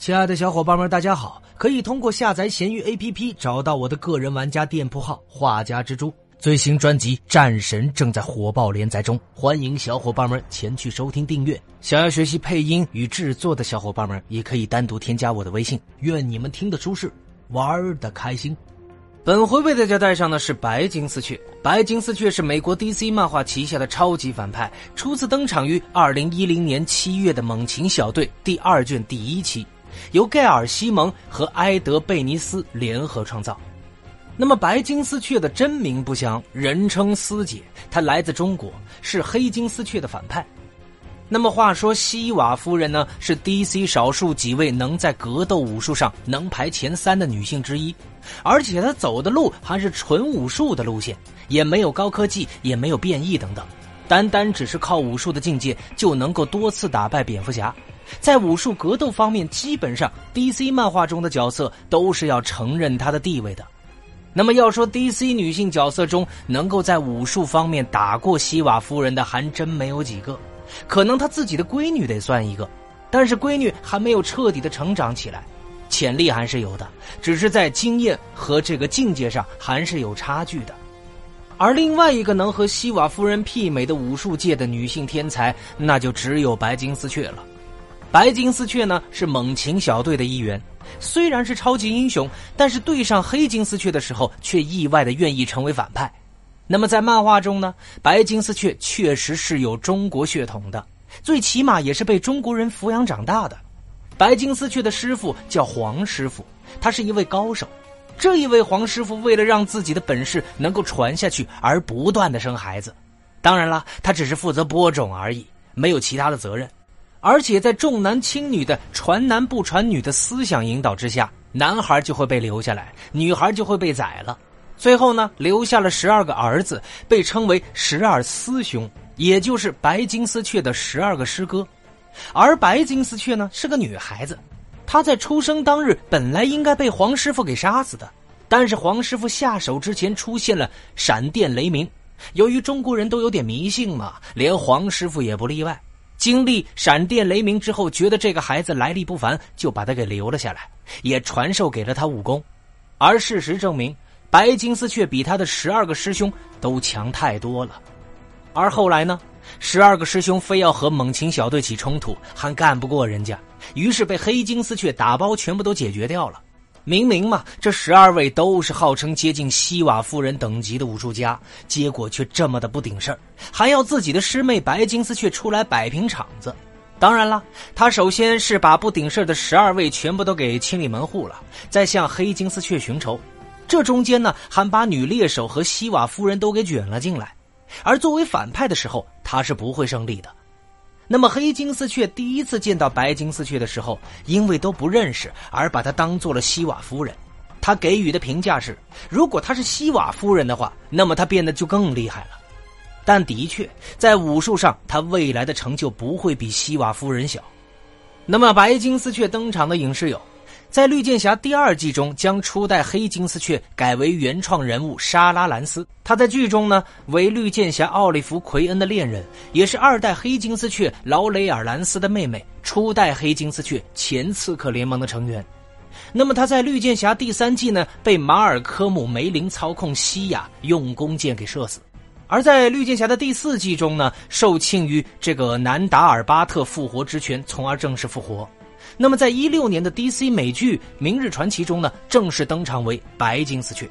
亲爱的小伙伴们，大家好！可以通过下载闲鱼 APP 找到我的个人玩家店铺号“画家蜘蛛”。最新专辑《战神》正在火爆连载中，欢迎小伙伴们前去收听订阅。想要学习配音与制作的小伙伴们，也可以单独添加我的微信。愿你们听得舒适，玩的开心。本回为大家带上的是白金丝雀。白金丝雀是美国 DC 漫画旗下的超级反派，初次登场于2010年7月的《猛禽小队》第二卷第一期。由盖尔·西蒙和埃德·贝尼斯联合创造。那么，白金丝雀的真名不详，人称丝姐，她来自中国，是黑金丝雀的反派。那么，话说西瓦夫人呢，是 DC 少数几位能在格斗武术上能排前三的女性之一，而且她走的路还是纯武术的路线，也没有高科技，也没有变异等等，单单只是靠武术的境界就能够多次打败蝙蝠侠。在武术格斗方面，基本上 DC 漫画中的角色都是要承认她的地位的。那么要说 DC 女性角色中能够在武术方面打过西瓦夫人的，还真没有几个。可能她自己的闺女得算一个，但是闺女还没有彻底的成长起来，潜力还是有的，只是在经验和这个境界上还是有差距的。而另外一个能和西瓦夫人媲美的武术界的女性天才，那就只有白金丝雀了。白金丝雀呢是猛禽小队的一员，虽然是超级英雄，但是对上黑金丝雀的时候，却意外的愿意成为反派。那么在漫画中呢，白金丝雀确实是有中国血统的，最起码也是被中国人抚养长大的。白金丝雀的师傅叫黄师傅，他是一位高手。这一位黄师傅为了让自己的本事能够传下去，而不断的生孩子。当然了，他只是负责播种而已，没有其他的责任。而且在重男轻女的传男不传女的思想引导之下，男孩就会被留下来，女孩就会被宰了。最后呢，留下了十二个儿子，被称为十二师兄，也就是白金丝雀的十二个师哥。而白金丝雀呢是个女孩子，她在出生当日本来应该被黄师傅给杀死的，但是黄师傅下手之前出现了闪电雷鸣。由于中国人都有点迷信嘛，连黄师傅也不例外。经历闪电雷鸣之后，觉得这个孩子来历不凡，就把他给留了下来，也传授给了他武功。而事实证明，白金丝却比他的十二个师兄都强太多了。而后来呢，十二个师兄非要和猛禽小队起冲突，还干不过人家，于是被黑金丝雀打包全部都解决掉了。明明嘛，这十二位都是号称接近西瓦夫人等级的武术家，结果却这么的不顶事儿，还要自己的师妹白金丝雀出来摆平场子。当然了，他首先是把不顶事的十二位全部都给清理门户了，再向黑金丝雀寻仇。这中间呢，还把女猎手和西瓦夫人都给卷了进来。而作为反派的时候，他是不会胜利的。那么黑金丝雀第一次见到白金丝雀的时候，因为都不认识，而把她当做了西瓦夫人。他给予的评价是：如果她是西瓦夫人的话，那么她变得就更厉害了。但的确，在武术上，他未来的成就不会比西瓦夫人小。那么白金丝雀登场的影视有。在《绿箭侠》第二季中，将初代黑金丝雀改为原创人物莎拉·兰斯。他在剧中呢，为绿箭侠奥利弗·奎恩的恋人，也是二代黑金丝雀劳雷尔·兰斯的妹妹，初代黑金丝雀前刺客联盟的成员。那么他在《绿箭侠》第三季呢，被马尔科姆·梅林操控西亚用弓箭给射死；而在《绿箭侠》的第四季中呢，受庆于这个南达尔巴特复活之权，从而正式复活。那么，在一六年的 DC 美剧《明日传奇》中呢，正式登场为白金丝雀，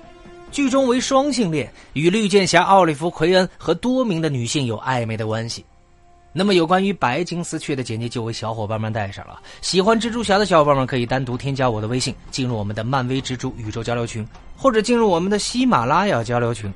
剧中为双性恋，与绿箭侠奥利弗·奎恩和多名的女性有暧昧的关系。那么，有关于白金丝雀的简介就为小伙伴们带上了。喜欢蜘蛛侠的小伙伴们可以单独添加我的微信，进入我们的漫威蜘蛛宇宙交流群，或者进入我们的喜马拉雅交流群。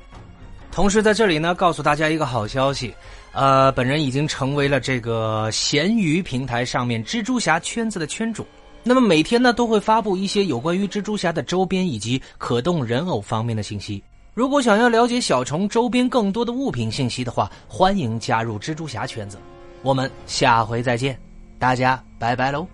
同时，在这里呢，告诉大家一个好消息。呃，本人已经成为了这个闲鱼平台上面蜘蛛侠圈子的圈主。那么每天呢都会发布一些有关于蜘蛛侠的周边以及可动人偶方面的信息。如果想要了解小虫周边更多的物品信息的话，欢迎加入蜘蛛侠圈子。我们下回再见，大家拜拜喽。